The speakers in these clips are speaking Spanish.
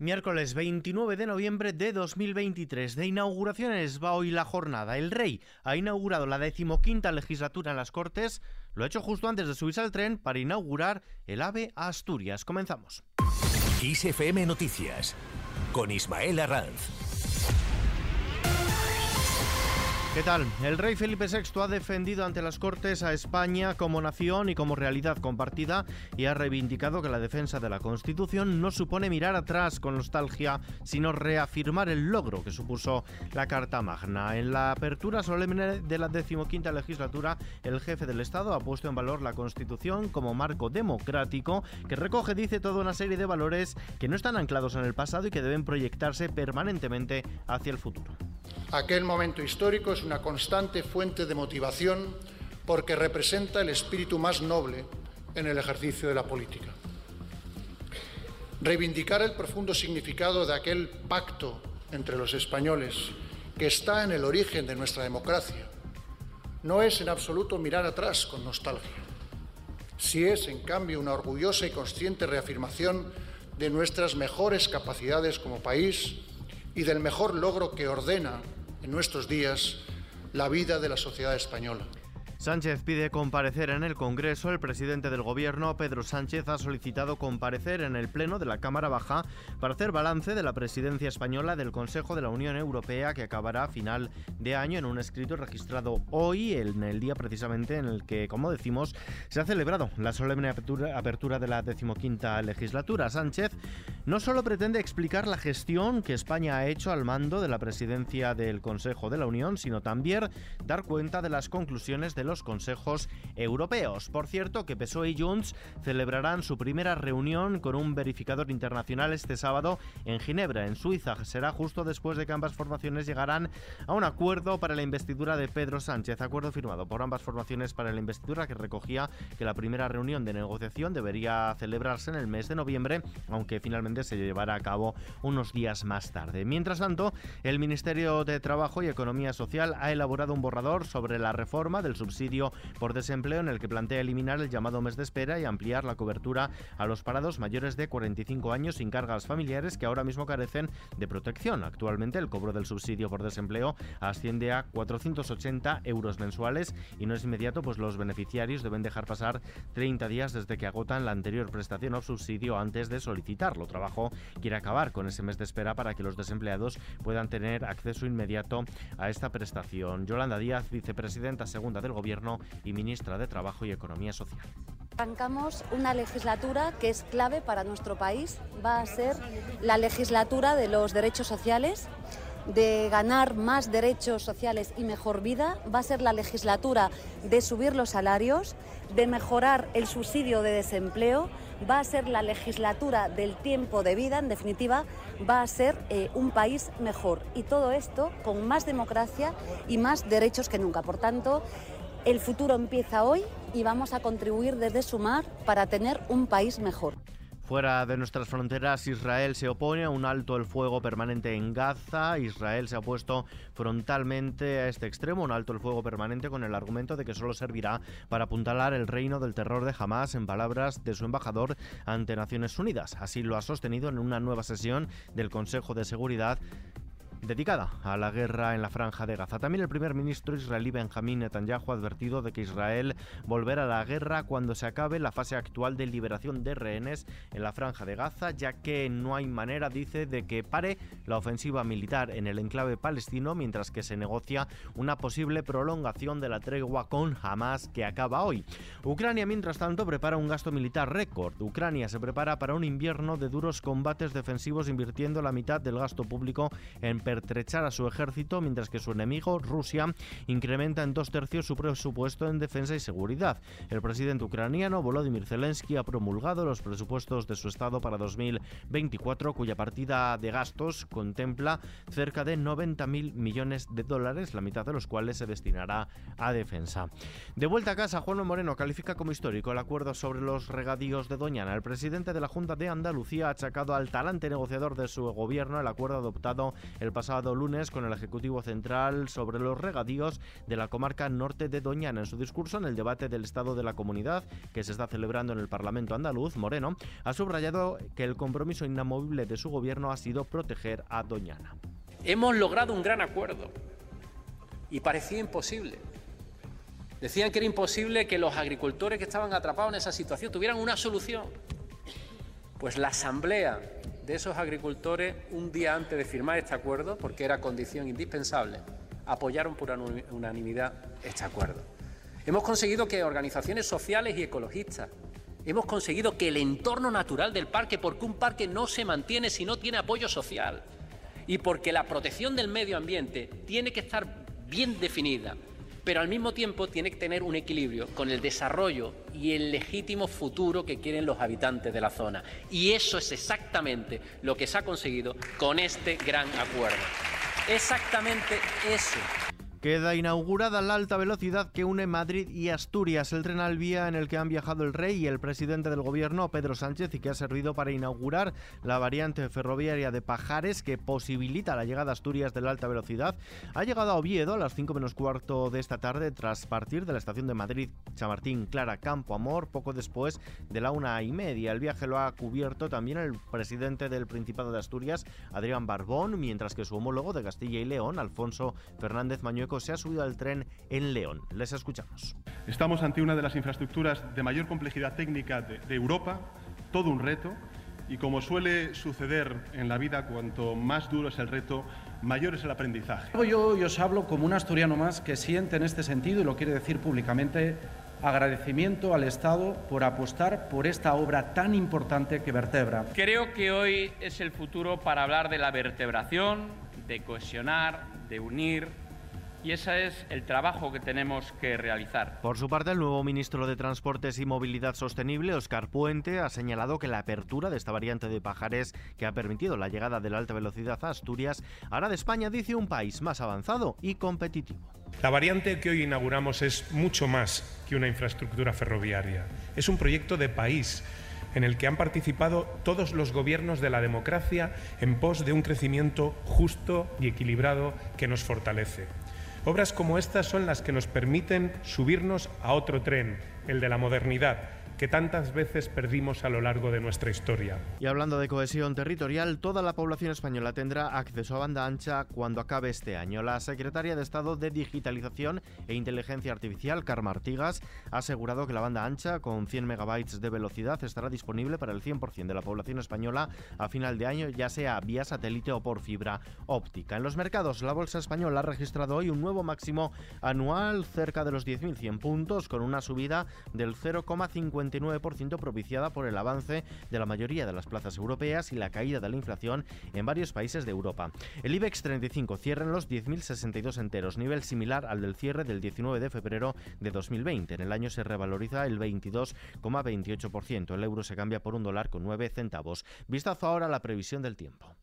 Miércoles 29 de noviembre de 2023. De inauguraciones va hoy la jornada. El rey ha inaugurado la decimoquinta legislatura en las Cortes. Lo ha hecho justo antes de subirse al tren para inaugurar el AVE Asturias. Comenzamos. ISFM Noticias con Ismael Arranz. ¿Qué tal? El rey Felipe VI ha defendido ante las Cortes a España como nación y como realidad compartida y ha reivindicado que la defensa de la Constitución no supone mirar atrás con nostalgia, sino reafirmar el logro que supuso la Carta Magna. En la apertura solemne de la decimoquinta legislatura, el jefe del Estado ha puesto en valor la Constitución como marco democrático que recoge, dice, toda una serie de valores que no están anclados en el pasado y que deben proyectarse permanentemente hacia el futuro. Aquel momento histórico es una constante fuente de motivación porque representa el espíritu más noble en el ejercicio de la política. Reivindicar el profundo significado de aquel pacto entre los españoles que está en el origen de nuestra democracia no es en absoluto mirar atrás con nostalgia. Si es, en cambio, una orgullosa y consciente reafirmación de nuestras mejores capacidades como país y del mejor logro que ordena en nuestros días la vida de la sociedad española. Sánchez pide comparecer en el Congreso. El presidente del Gobierno, Pedro Sánchez, ha solicitado comparecer en el Pleno de la Cámara Baja para hacer balance de la presidencia española del Consejo de la Unión Europea que acabará a final de año en un escrito registrado hoy, en el día precisamente en el que, como decimos, se ha celebrado la solemne apertura, de la decimoquinta legislatura. Sánchez no solo pretende explicar la gestión que España ha hecho al mando de la presidencia del Consejo de la Unión, sino también dar cuenta de las conclusiones de los consejos europeos. Por cierto, que PSOE y Junts celebrarán su primera reunión con un verificador internacional este sábado en Ginebra, en Suiza. Será justo después de que ambas formaciones llegarán a un acuerdo para la investidura de Pedro Sánchez. Acuerdo firmado por ambas formaciones para la investidura que recogía que la primera reunión de negociación debería celebrarse en el mes de noviembre, aunque finalmente se llevará a cabo unos días más tarde. Mientras tanto, el Ministerio de Trabajo y Economía Social ha elaborado un borrador sobre la reforma del subsidio subsidio por desempleo en el que plantea eliminar el llamado mes de espera y ampliar la cobertura a los parados mayores de 45 años sin cargas familiares que ahora mismo carecen de protección. Actualmente el cobro del subsidio por desempleo asciende a 480 euros mensuales y no es inmediato, pues los beneficiarios deben dejar pasar 30 días desde que agotan la anterior prestación o subsidio antes de solicitarlo. Trabajo quiere acabar con ese mes de espera para que los desempleados puedan tener acceso inmediato a esta prestación. Yolanda Díaz, vicepresidenta segunda del Gobierno, y ministra de Trabajo y Economía Social. Arrancamos una legislatura que es clave para nuestro país. Va a ser la legislatura de los derechos sociales, de ganar más derechos sociales y mejor vida. Va a ser la legislatura de subir los salarios, de mejorar el subsidio de desempleo. Va a ser la legislatura del tiempo de vida. En definitiva, va a ser eh, un país mejor. Y todo esto con más democracia y más derechos que nunca. Por tanto, el futuro empieza hoy y vamos a contribuir desde Sumar para tener un país mejor. Fuera de nuestras fronteras, Israel se opone a un alto el fuego permanente en Gaza. Israel se ha puesto frontalmente a este extremo, un alto el fuego permanente con el argumento de que solo servirá para apuntalar el reino del terror de Hamas, en palabras de su embajador ante Naciones Unidas. Así lo ha sostenido en una nueva sesión del Consejo de Seguridad dedicada a la guerra en la franja de Gaza. También el primer ministro israelí Benjamín Netanyahu ha advertido de que Israel volverá a la guerra cuando se acabe la fase actual de liberación de rehenes en la franja de Gaza, ya que no hay manera, dice, de que pare la ofensiva militar en el enclave palestino mientras que se negocia una posible prolongación de la tregua con Hamas que acaba hoy. Ucrania, mientras tanto, prepara un gasto militar récord. Ucrania se prepara para un invierno de duros combates defensivos invirtiendo la mitad del gasto público en pertrechar a su ejército, mientras que su enemigo, Rusia, incrementa en dos tercios su presupuesto en defensa y seguridad. El presidente ucraniano Volodymyr Zelensky ha promulgado los presupuestos de su Estado para 2024, cuya partida de gastos contempla cerca de 90.000 millones de dólares, la mitad de los cuales se destinará a defensa. De vuelta a casa, Juan Moreno califica como histórico el acuerdo sobre los regadíos de Doñana. El presidente de la Junta de Andalucía ha achacado al talante negociador de su gobierno el acuerdo adoptado el pasado pasado lunes con el Ejecutivo Central sobre los regadíos de la comarca norte de Doñana. En su discurso en el debate del Estado de la Comunidad, que se está celebrando en el Parlamento andaluz, Moreno ha subrayado que el compromiso inamovible de su gobierno ha sido proteger a Doñana. Hemos logrado un gran acuerdo y parecía imposible. Decían que era imposible que los agricultores que estaban atrapados en esa situación tuvieran una solución. Pues la asamblea de esos agricultores, un día antes de firmar este acuerdo, porque era condición indispensable, apoyaron por unanimidad este acuerdo. Hemos conseguido que organizaciones sociales y ecologistas, hemos conseguido que el entorno natural del parque, porque un parque no se mantiene si no tiene apoyo social, y porque la protección del medio ambiente tiene que estar bien definida, pero al mismo tiempo tiene que tener un equilibrio con el desarrollo y el legítimo futuro que quieren los habitantes de la zona. Y eso es exactamente lo que se ha conseguido con este gran acuerdo. Exactamente eso. Queda inaugurada la alta velocidad que une Madrid y Asturias, el tren al vía en el que han viajado el rey y el presidente del gobierno, Pedro Sánchez, y que ha servido para inaugurar la variante ferroviaria de Pajares que posibilita la llegada a Asturias de la alta velocidad, ha llegado a Oviedo a las 5 menos cuarto de esta tarde tras partir de la estación de Madrid Chamartín Clara Campo Amor poco después de la una y media. El viaje lo ha cubierto también el presidente del Principado de Asturias, Adrián Barbón, mientras que su homólogo de Castilla y León, Alfonso Fernández Mañueco, se ha subido al tren en León. Les escuchamos. Estamos ante una de las infraestructuras de mayor complejidad técnica de, de Europa, todo un reto, y como suele suceder en la vida, cuanto más duro es el reto, mayor es el aprendizaje. Yo, yo os hablo como un asturiano más que siente en este sentido, y lo quiere decir públicamente, agradecimiento al Estado por apostar por esta obra tan importante que vertebra. Creo que hoy es el futuro para hablar de la vertebración, de cohesionar, de unir, y ese es el trabajo que tenemos que realizar. Por su parte, el nuevo ministro de Transportes y Movilidad Sostenible, Oscar Puente, ha señalado que la apertura de esta variante de Pajares, que ha permitido la llegada de la alta velocidad a Asturias, hará de España, dice, un país más avanzado y competitivo. La variante que hoy inauguramos es mucho más que una infraestructura ferroviaria. Es un proyecto de país en el que han participado todos los gobiernos de la democracia en pos de un crecimiento justo y equilibrado que nos fortalece. Obras como estas son las que nos permiten subirnos a otro tren, el de la modernidad, que tantas veces perdimos a lo largo de nuestra historia. Y hablando de cohesión territorial, toda la población española tendrá acceso a banda ancha cuando acabe este año. La secretaria de Estado de Digitalización e Inteligencia Artificial, Carmen Artigas, ha asegurado que la banda ancha con 100 megabytes de velocidad estará disponible para el 100% de la población española a final de año, ya sea vía satélite o por fibra óptica. En los mercados, la bolsa española ha registrado hoy un nuevo máximo anual cerca de los 10.100 puntos con una subida del 0,50 29% propiciada por el avance de la mayoría de las plazas europeas y la caída de la inflación en varios países de Europa. El IBEX 35 cierra en los 10.062 enteros, nivel similar al del cierre del 19 de febrero de 2020. En el año se revaloriza el 22,28%. El euro se cambia por un dólar con 9 centavos. Vistazo ahora a la previsión del tiempo.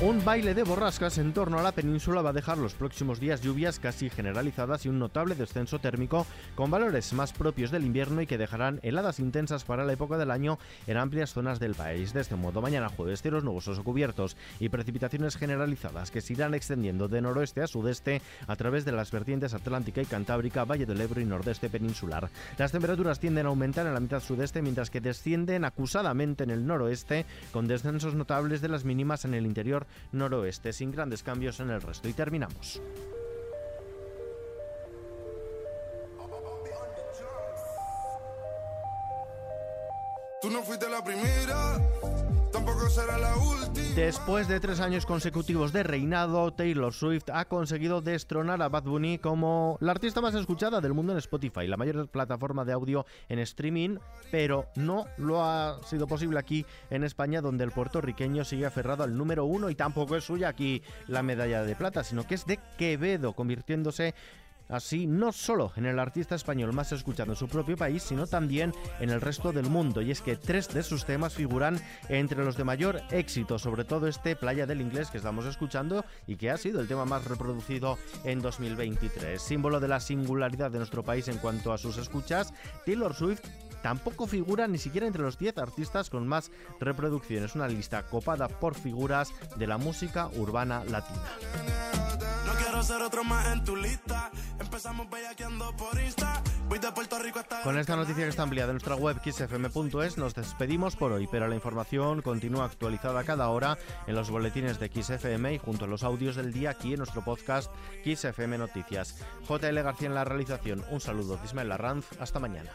Un baile de borrascas en torno a la península va a dejar los próximos días lluvias casi generalizadas y un notable descenso térmico con valores más propios del invierno y que dejarán heladas intensas para la época del año en amplias zonas del país. De este modo, mañana jueves cielos nubosos o cubiertos y precipitaciones generalizadas que se irán extendiendo de noroeste a sudeste a través de las vertientes atlántica y cantábrica, Valle del Ebro y nordeste peninsular. Las temperaturas tienden a aumentar en la mitad sudeste mientras que descienden acusadamente en el noroeste con descensos notables de las mínimas en el interior noroeste, sin grandes cambios en el resto. Y terminamos. Tú no Después de tres años consecutivos de reinado, Taylor Swift ha conseguido destronar a Bad Bunny como la artista más escuchada del mundo en Spotify, la mayor plataforma de audio en streaming, pero no lo ha sido posible aquí en España, donde el puertorriqueño sigue aferrado al número uno y tampoco es suya aquí la medalla de plata, sino que es de Quevedo, convirtiéndose así no solo en el artista español más escuchado en su propio país, sino también en el resto del mundo. Y es que tres de sus temas figuran entre los de mayor éxito, sobre todo este Playa del Inglés que estamos escuchando y que ha sido el tema más reproducido en 2023. Símbolo de la singularidad de nuestro país en cuanto a sus escuchas, Taylor Swift tampoco figura ni siquiera entre los 10 artistas con más reproducciones. Una lista copada por figuras de la música urbana latina. Con esta noticia que está ampliada en nuestra web xfm.es nos despedimos por hoy, pero la información continúa actualizada cada hora en los boletines de XFM y junto a los audios del día aquí en nuestro podcast XFM Noticias. JL García en la realización. Un saludo de Ismael Larranz. Hasta mañana.